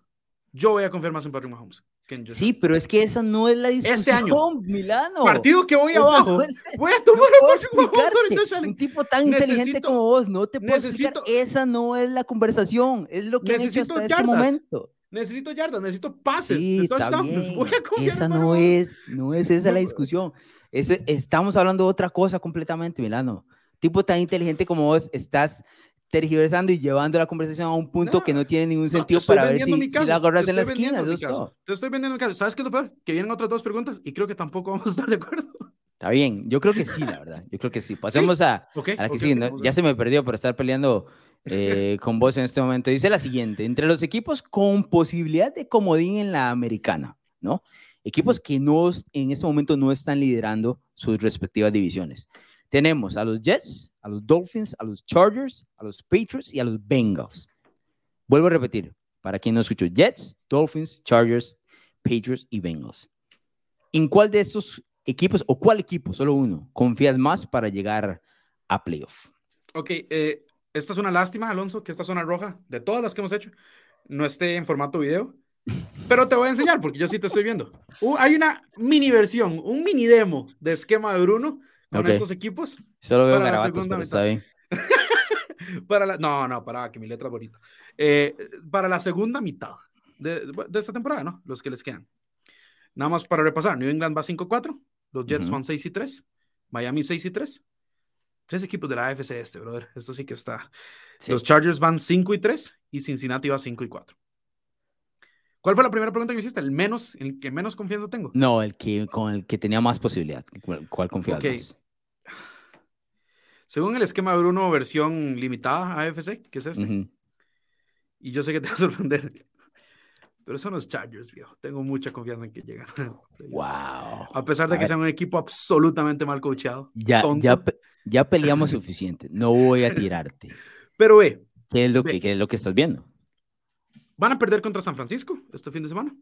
[SPEAKER 2] yo voy a confiar más en Patrick Mahomes.
[SPEAKER 1] Sí, pero es que esa no es la discusión,
[SPEAKER 2] Este año.
[SPEAKER 1] Milano.
[SPEAKER 2] Partido que voy abajo.
[SPEAKER 1] no es la-
[SPEAKER 2] Voy a tomar
[SPEAKER 1] No. Un tipo tan inteligente
[SPEAKER 2] Necesito-
[SPEAKER 1] como vos, no te puedo explicar.
[SPEAKER 2] necesito-
[SPEAKER 1] Esa no es la conversación, es lo que han hecho
[SPEAKER 2] Necesito
[SPEAKER 1] hasta este
[SPEAKER 2] yardas.
[SPEAKER 1] momento.
[SPEAKER 2] Necesito yardas, necesito pases.
[SPEAKER 1] Sí, está bien.
[SPEAKER 2] Voy a
[SPEAKER 1] Esa no es, no es esa la
[SPEAKER 2] No.
[SPEAKER 1] discusión. Ese- estamos hablando de otra cosa completamente, Milano. Tipo tan inteligente como vos, estás tergiversando y llevando la conversación a un punto
[SPEAKER 2] No,
[SPEAKER 1] que no tiene ningún
[SPEAKER 2] No,
[SPEAKER 1] sentido
[SPEAKER 2] estoy
[SPEAKER 1] para ver si, si la agarras en la esquina. Eso es todo.
[SPEAKER 2] Te estoy vendiendo mi caso. ¿Sabes qué es lo peor? Que vienen otras dos preguntas y creo que tampoco vamos a estar de acuerdo.
[SPEAKER 1] Está bien, yo creo que sí, la verdad. Yo creo que sí. Pasemos a,
[SPEAKER 2] Ok,
[SPEAKER 1] a la que
[SPEAKER 2] ok,
[SPEAKER 1] sigue.
[SPEAKER 2] ok,
[SPEAKER 1] ¿no? Ya se me perdió por estar peleando eh, con vos en este momento. Dice la siguiente: entre los equipos con posibilidad de comodín en la americana, ¿no? Equipos que no, en este momento no están liderando sus respectivas divisiones. Tenemos a los Jets, a los Dolphins, a los Chargers, a los Patriots y a los Bengals. Vuelvo a repetir, para quien no escuchó, Jets, Dolphins, Chargers, Patriots y Bengals. ¿En cuál de estos equipos o cuál equipo, solo uno, confías más para llegar a playoff?
[SPEAKER 2] Ok, eh, esta es una lástima, Alonso, que esta zona roja, de todas las que hemos hecho, no esté en formato video. Pero te voy a enseñar porque yo sí te estoy viendo. Uh, hay una mini versión, un mini demo de esquema de Bruno con estos equipos.
[SPEAKER 1] Solo veo
[SPEAKER 2] Para la
[SPEAKER 1] garabatos,
[SPEAKER 2] segunda
[SPEAKER 1] pero está bien.
[SPEAKER 2] Para la, no, no, para que mi letra es bonita. Eh, para la segunda mitad de, de esta temporada, ¿no? Los que les quedan. Nada más para repasar. New England va 5-4, los Jets van 6 y 3, Miami 6 y 3. Tres equipos de la AFC este, brother. Esto sí que está.
[SPEAKER 1] Sí.
[SPEAKER 2] Los Chargers van 5 y 3 y Cincinnati va 5 y 4. ¿Cuál fue la primera pregunta que me hiciste? El menos, el que menos confianza tengo.
[SPEAKER 1] No, el que con el que tenía más posibilidad. ¿Cuál, cuál confías
[SPEAKER 2] Ok.
[SPEAKER 1] más?
[SPEAKER 2] Según el esquema de Bruno, versión limitada AFC, que es este.
[SPEAKER 1] Ujú.
[SPEAKER 2] Y yo sé que te va a sorprender. Pero son los Chargers, viejo. Tengo mucha confianza en que llegan.
[SPEAKER 1] Wow.
[SPEAKER 2] A pesar de
[SPEAKER 1] A
[SPEAKER 2] que
[SPEAKER 1] ver.
[SPEAKER 2] sean un equipo absolutamente mal coacheado.
[SPEAKER 1] Ya,
[SPEAKER 2] tonto.
[SPEAKER 1] ya, ya peleamos suficiente. No voy a tirarte.
[SPEAKER 2] Pero, ve,
[SPEAKER 1] ¿Qué es lo que, qué es lo que estás viendo?
[SPEAKER 2] van a perder contra San Francisco este fin de semana.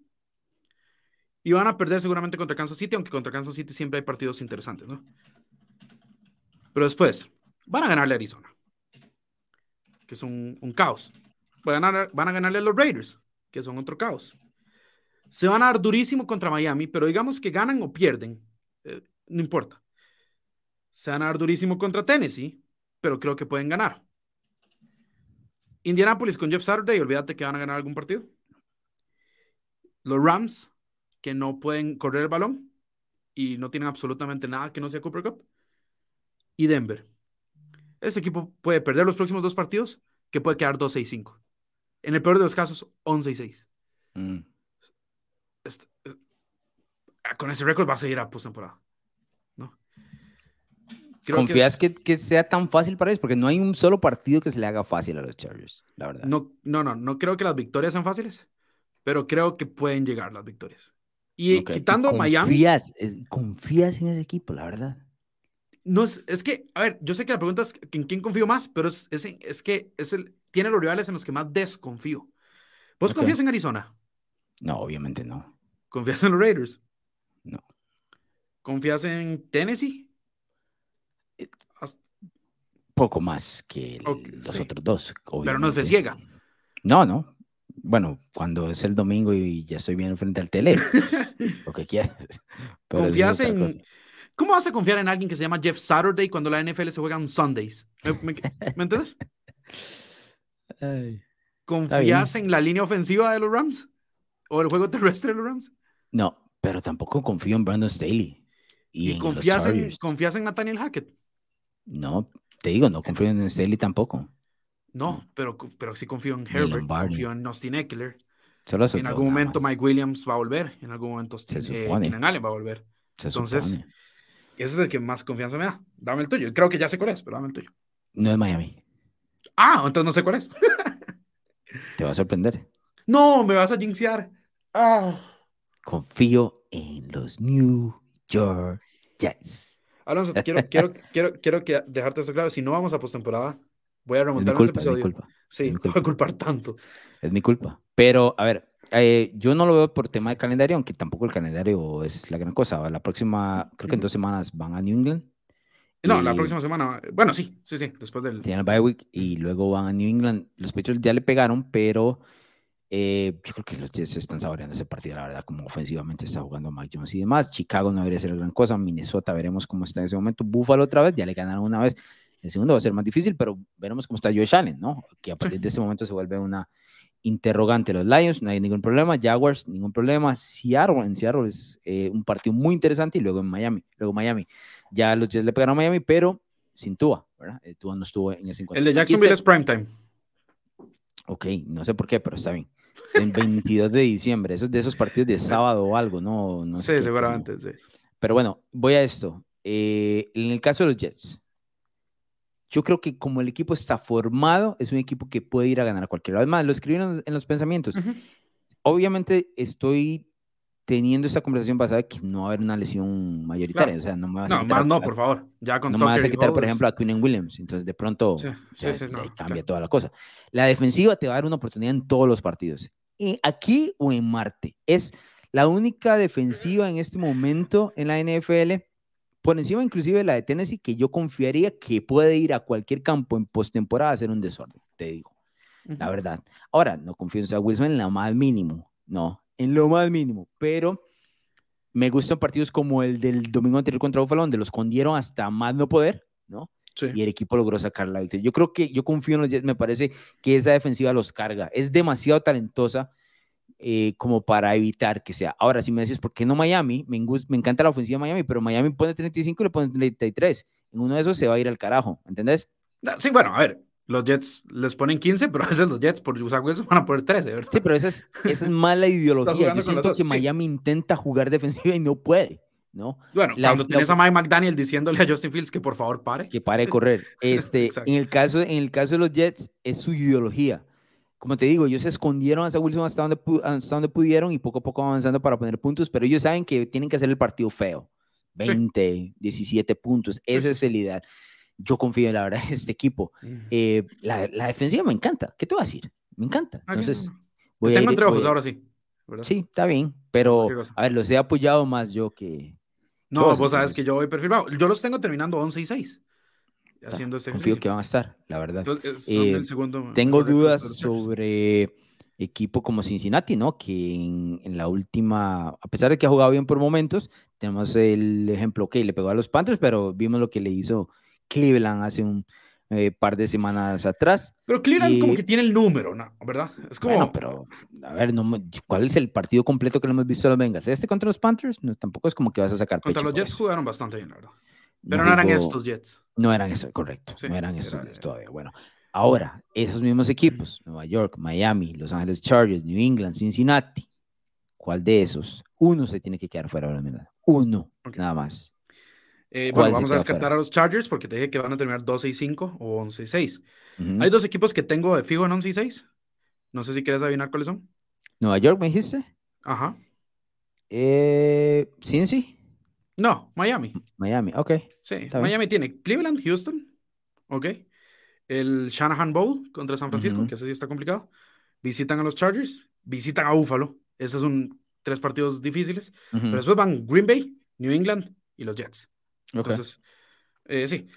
[SPEAKER 2] Y van a perder seguramente contra Kansas City, aunque contra Kansas City siempre hay partidos interesantes, ¿no? Pero después, van a ganarle a Arizona, que es un, caos. Van a, ganar- van a ganarle a los Raiders, que son otro caos. Se van a dar durísimo contra Miami, pero digamos que ganan o pierden, eh, no importa. Se van a dar durísimo contra Tennessee, pero creo que pueden ganar. Indianapolis con Jeff Saturday, olvídate que van a ganar algún partido. Los Rams, que no pueden correr el balón y no tienen absolutamente nada que no sea Cooper Cup. Y Denver. Ese equipo puede perder los próximos dos partidos, que puede quedar 2-6-5. En el peor de los casos, 11-6.
[SPEAKER 1] Mm.
[SPEAKER 2] Este, eh, con ese récord va a seguir a postemporada. ¿no? Creo que
[SPEAKER 1] ¿Confías
[SPEAKER 2] es-
[SPEAKER 1] que, que sea tan fácil para ellos? Porque no hay un solo partido que se le haga fácil a los Chargers, la verdad.
[SPEAKER 2] No, no, no, no creo que las victorias sean fáciles, pero creo que pueden llegar las victorias. Y quitando Miami,
[SPEAKER 1] Confías, es- confías en ese equipo, la verdad.
[SPEAKER 2] No es, es que, a ver, yo sé que la pregunta es en quién confío más, pero es, es, es que es el, tiene los rivales en los que más desconfío. ¿Vos
[SPEAKER 1] Ok.
[SPEAKER 2] confías en Arizona?
[SPEAKER 1] No, obviamente no.
[SPEAKER 2] ¿Confías en los Raiders?
[SPEAKER 1] No.
[SPEAKER 2] ¿Confías en Tennessee? Hasta-
[SPEAKER 1] Poco más que el- los
[SPEAKER 2] sí.
[SPEAKER 1] otros dos.
[SPEAKER 2] Pero no es de ciega.
[SPEAKER 1] No, no. Bueno, cuando es el domingo y ya estoy bien frente al tele, lo que quieras. Pero
[SPEAKER 2] ¿Confías en...
[SPEAKER 1] cosa.
[SPEAKER 2] ¿Cómo vas a confiar en alguien que se llama Jeff Saturday cuando la NFL se juega en Sundays? ¿Me, me, me entiendes?
[SPEAKER 1] Ay.
[SPEAKER 2] ¿Confías en la línea ofensiva de los Rams? ¿O el juego terrestre de los Rams?
[SPEAKER 1] No, pero tampoco confío en Brandon Staley. Y,
[SPEAKER 2] ¿Y,
[SPEAKER 1] en los
[SPEAKER 2] confías, en, confías en Nathaniel Hackett?
[SPEAKER 1] No, te digo, no confío en Staley tampoco.
[SPEAKER 2] No, pero, pero sí confío en Herbert, confío en Austin Eckler.
[SPEAKER 1] Solo
[SPEAKER 2] En algún momento. Mike Williams va a volver, en algún momento Austin, eh, Allen va a volver.
[SPEAKER 1] Se
[SPEAKER 2] entonces-
[SPEAKER 1] supone.
[SPEAKER 2] Ese es el que más confianza me da. Dame el tuyo. Creo que ya sé cuál es, pero dame el tuyo.
[SPEAKER 1] No es Miami.
[SPEAKER 2] Ah, entonces no sé cuál es.
[SPEAKER 1] Te va a sorprender.
[SPEAKER 2] No, me vas a jinxear. Ah.
[SPEAKER 1] Confío en los New York Jets.
[SPEAKER 2] Alonso, quiero, quiero, quiero, quiero que dejarte eso claro. Si no vamos a postemporada, voy a
[SPEAKER 1] Es mi
[SPEAKER 2] remontar este
[SPEAKER 1] culpa, es mi
[SPEAKER 2] episodio.
[SPEAKER 1] culpa.
[SPEAKER 2] Sí, no voy a culpar tanto.
[SPEAKER 1] Es mi culpa. Pero, a ver, eh, yo no lo veo por tema de calendario, aunque tampoco el calendario es la gran cosa. La próxima, creo que en dos semanas van a New England.
[SPEAKER 2] No, la próxima semana. Bueno, sí, sí, sí, después del.
[SPEAKER 1] Tienen el bye week y luego van a New England. Los Patriots ya le pegaron, pero eh, yo creo que los Jets están saboreando ese partido, la verdad, como ofensivamente está jugando Mike Jones y demás. Chicago no debería ser gran cosa. Minnesota, veremos cómo está en ese momento. Buffalo otra vez, ya le ganaron una vez. El segundo va a ser más difícil, pero veremos cómo está Josh Allen, ¿no? Que a partir de ese momento se vuelve una interrogante. Los Lions, no hay ningún problema. Jaguars, ningún problema. Seattle, en Seattle es eh, un partido muy interesante y luego en Miami. Luego Miami. Ya los Jets le pegaron a Miami, pero sin Tua, ¿verdad? Eh, Tua no estuvo en ese encuentro.
[SPEAKER 2] El de Jacksonville es primetime.
[SPEAKER 1] Ok, no sé por qué, pero está bien. El 22 de diciembre, esos de esos partidos de sábado o algo, ¿no? no
[SPEAKER 2] sí, seguramente, sí.
[SPEAKER 1] Pero bueno, voy a esto. Eh, en el caso de los Jets, yo creo que como el equipo está formado, es un equipo que puede ir a ganar a cualquier lado. Además, lo escribieron en los pensamientos. Obviamente estoy teniendo esta conversación basada que no va a haber una lesión mayoritaria. O sea, no me vas
[SPEAKER 2] a quitar, más no, por favor. Ya con
[SPEAKER 1] no me vas a quitar, por ejemplo, a Quinn Williams. Entonces, de pronto cambia toda la cosa. La defensiva te va a dar una oportunidad en todos los partidos. Y aquí o en Marte. Es la única defensiva en este momento en la NFL por encima inclusive de la de Tennessee, que yo confiaría que puede ir a cualquier campo en postemporada a hacer un desorden, te digo, la verdad. Ahora, no confío en Zach Wilson en lo más mínimo, no, en lo más mínimo, pero me gustan partidos como el del domingo anterior contra Buffalo, donde los escondieron hasta más no poder, ¿no? Y el equipo logró sacar la victoria. Yo creo que yo confío en los Jets, me parece que esa defensiva los carga. Es demasiado talentosa eh, como para evitar que sea. Ahora, si me dices, ¿por qué no Miami? Me, me encanta la ofensiva de Miami, pero Miami pone 35 y le pone 33. En uno de esos se va a ir al carajo, ¿entendés?
[SPEAKER 2] Sí, bueno, a ver, los Jets les ponen 15, pero a veces los Jets por usar Wilson van a poner 13, ¿verdad?
[SPEAKER 1] Sí, pero esa es, esa es mala ideología. Yo siento que Miami intenta jugar defensiva y no puede. ¿no?
[SPEAKER 2] Bueno, cuando tienes a Mike McDaniel diciéndole a Justin Fields que por favor pare.
[SPEAKER 1] Que pare de correr. Este, en, el caso, en el caso de los Jets, es su ideología como te digo, ellos se escondieron a Wilson hasta donde, hasta donde pudieron y poco a poco avanzando para poner puntos, pero ellos saben que tienen que hacer el partido feo. 20, 17 puntos, esa es la idea. Yo confío en la verdad en este equipo. Eh, la, la, defensiva me encanta. ¿Qué te voy a decir? Me encanta. Ah, Entonces,
[SPEAKER 2] voy tengo entre ojos ahora sí.
[SPEAKER 1] Sí, está bien, pero a ver, los he apoyado más yo que.
[SPEAKER 2] No, vos sabes que yo voy perfilado. Yo los tengo terminando 11 y 6 haciendo ese
[SPEAKER 1] Confío que van a estar, la verdad. Eh, tengo dudas sobre equipo como Cincinnati, ¿no? Que en, la última, a pesar de que ha jugado bien por momentos, tenemos el ejemplo, ok, le pegó a los Panthers, pero vimos lo que le hizo Cleveland hace un eh, par de semanas atrás.
[SPEAKER 2] Pero Cleveland como que tiene el número, ¿no? ¿Verdad? Es como...
[SPEAKER 1] Bueno, pero, a ver, no, ¿cuál es el partido completo que no hemos visto a los Bengals? ¿Este contra los Panthers? No, tampoco es como que vas a sacar
[SPEAKER 2] Contra los Jets jugaron bastante bien, la verdad. Pero no, eran estos Jets.
[SPEAKER 1] No eran eso, correcto. no eran estos Jets todavía. Bueno, ahora, esos mismos equipos, Nueva York, Miami, Los Ángeles Chargers, New England, Cincinnati, ¿cuál de esos? Uno se tiene que quedar fuera de la Uno, nada más.
[SPEAKER 2] Eh, bueno, vamos a descartar a los Chargers porque te dije que van a terminar 12 y 5 o 11 y 6. Hay dos equipos que tengo de fijo en 11 y 6. No sé si quieres adivinar cuáles son.
[SPEAKER 1] Nueva York, me dijiste.
[SPEAKER 2] Ajá.
[SPEAKER 1] Eh, Cincy.
[SPEAKER 2] No, Miami.
[SPEAKER 1] Miami, ok.
[SPEAKER 2] Sí, Miami tiene Cleveland, Houston, ok. El Shanahan Bowl contra San Francisco, que ese sí está complicado. Visitan a los Chargers, visitan a Buffalo. Esos son tres partidos difíciles. Pero después van Green Bay, New England y los Jets. Entonces, eh, sí.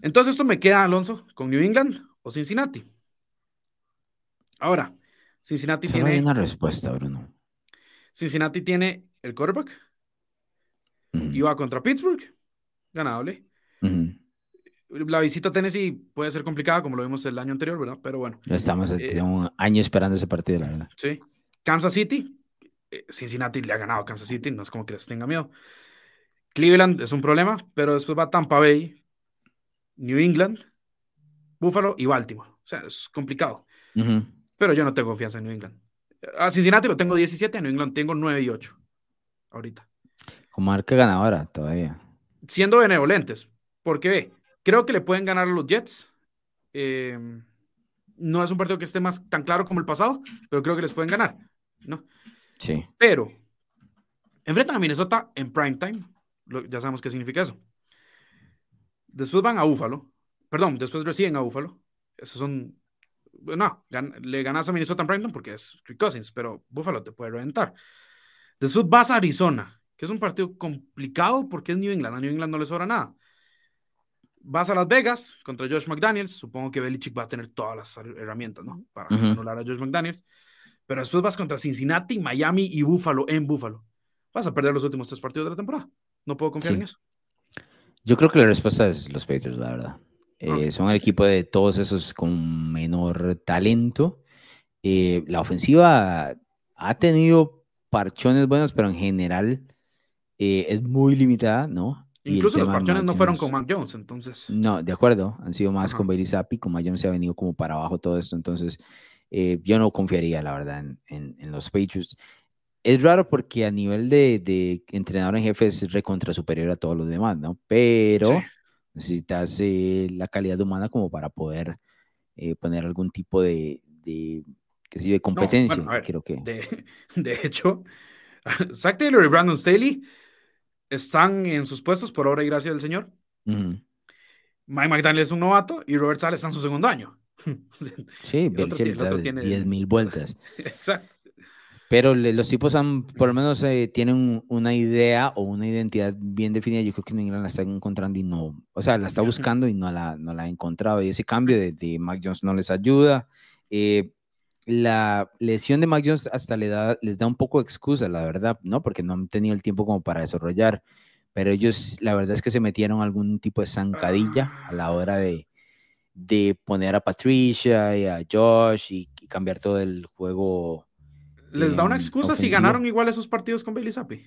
[SPEAKER 2] Entonces esto me queda, Alonso, con New England o Cincinnati. Ahora, Cincinnati tiene...
[SPEAKER 1] una respuesta, Bruno.
[SPEAKER 2] Cincinnati tiene el quarterback, Iba contra Pittsburgh, ganable. La visita a Tennessee puede ser complicada, como lo vimos el año anterior, ¿verdad? Pero bueno.
[SPEAKER 1] Estamos eh, un año esperando ese partido, la verdad.
[SPEAKER 2] Sí. Kansas City, eh, Cincinnati le ha ganado a Kansas City, no es como que les tenga miedo. Cleveland es un problema, pero después va Tampa Bay, New England, Buffalo y Baltimore. O sea, es complicado. Pero yo no tengo confianza en New England. A Cincinnati lo tengo 17, a New England tengo 9 y 8 ahorita.
[SPEAKER 1] Con marca ganadora todavía.
[SPEAKER 2] Siendo benevolentes, porque ve, creo que le pueden ganar a los Jets. Em, no es un partido que esté más tan claro como el pasado, pero creo que les pueden ganar, ¿no?
[SPEAKER 1] Sí.
[SPEAKER 2] Pero enfrentan a Minnesota en prime time. ya sabemos qué significa eso. Después van a Búfalo. Perdón, después reciben a Búfalo. Esos son no, le ganas a Minnesota en porque es Kirk Cousins, pero Buffalo te puede reventar. Después vas a Arizona, que es un partido complicado porque es New England. A New England no le sobra nada. Vas a Las Vegas contra Josh McDaniels. Supongo que Belichick va a tener todas las herramientas, ¿no? Para anular a Josh McDaniels. Pero después vas contra Cincinnati, Miami y Buffalo en Buffalo. Vas a perder los últimos tres partidos de la temporada. No puedo confiar en eso.
[SPEAKER 1] Yo creo que la respuesta es los Patriots, la verdad. Eh, son el equipo de todos esos con menor talento. Eh, la ofensiva ha tenido parchones buenos, pero en general eh, es muy limitada, ¿no?
[SPEAKER 2] Incluso los parchones no fueron con Mac Jones, entonces.
[SPEAKER 1] No, de acuerdo, han sido más con Bailey Zappi, con Mac Jones se ha venido como para abajo todo esto, entonces yo no confiaría, la verdad, en, en, los Patriots. Es raro porque a nivel de, de, entrenador en jefe es recontra superior a todos los demás, ¿no? Pero necesitas eh, la calidad humana como para poder eh, poner algún tipo de, de, de competencia. creo que.
[SPEAKER 2] De, de, hecho, Zach Taylor y Brandon Staley están en sus puestos por obra y gracia del Señor. Mike McDaniel es un novato y Robert Sale está en su segundo año.
[SPEAKER 1] sí, tiene 10 mil vueltas.
[SPEAKER 2] Exacto.
[SPEAKER 1] Pero los tipos han, por lo menos eh, tienen una idea o una identidad bien definida. Yo creo que England la está encontrando y no, o sea, la está buscando y no la, no la ha encontrado. Y ese cambio de, de Mac Jones no les ayuda. Eh, la lesión de Mac Jones hasta le da, les da un poco de excusa, la verdad, ¿no? Porque no han tenido el tiempo como para desarrollar. Pero ellos, la verdad es que se metieron algún tipo de zancadilla a la hora de, de poner a Patricia y a Josh y cambiar todo el juego
[SPEAKER 2] ¿Les da una excusa si ganaron igual esos partidos con Bailey Zappi?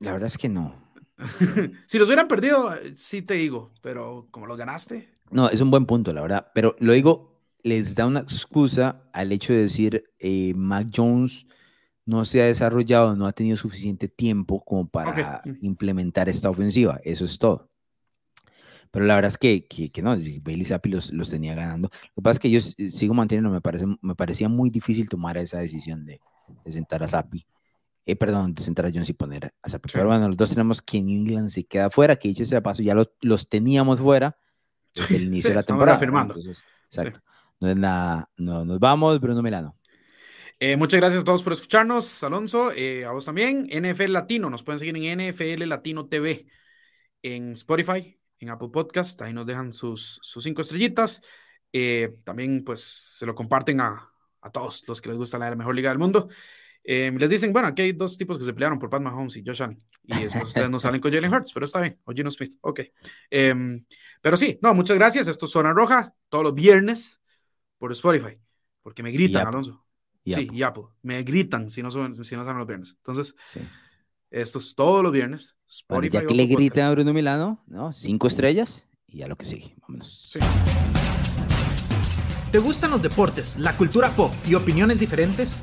[SPEAKER 1] La verdad es que no.
[SPEAKER 2] si los hubieran perdido, sí te digo, pero como los ganaste.
[SPEAKER 1] No, es un buen punto, la verdad. Pero lo digo, les da una excusa al hecho de decir, eh, Mac Jones no se ha desarrollado, no ha tenido suficiente tiempo como para implementar esta ofensiva. Eso es todo. Pero la verdad es que, que, no, Bailey Zappi los, los, tenía ganando. Lo que pasa es que yo eh, sigo manteniendo, me, parece, me parecía muy difícil tomar esa decisión de, de sentar a Zappi. Eh, perdón, de sentar a Jones y poner a Zappi. Pero bueno, los dos tenemos que New England se queda fuera, que dicho sea paso, ya los, los teníamos fuera desde el inicio de la temporada.
[SPEAKER 2] Afirmando.
[SPEAKER 1] exacto. No nada, no, nos vamos, Bruno Milano.
[SPEAKER 2] Eh, muchas gracias a todos por escucharnos, Alonso, eh, a vos también. NFL Latino, nos pueden seguir en NFL Latino TV, en Spotify, en Apple Podcast, ahí nos dejan sus, sus cinco estrellitas. Eh, también pues se lo comparten a, a, todos los que les gusta la mejor liga del mundo. Eh, les dicen, bueno, aquí hay dos tipos que se pelearon por Pat Mahomes y Josh Allen. Y después ustedes no salen con Jalen Hurts, pero está bien. O Gino Smith, ok. Em, pero sí, no, muchas gracias. Esto es Zona Roja, todos los viernes por Spotify, porque me gritan, Alonso. sí, y Apple. Me gritan si no, son, si no salen los viernes. Entonces, sí. Esto es todos los viernes.
[SPEAKER 1] Spotify ya que le grita a Bruno Milano, ¿no? Cinco estrellas y a lo que sigue. Vámonos.
[SPEAKER 2] ¿Te gustan los deportes, la cultura pop y opiniones diferentes?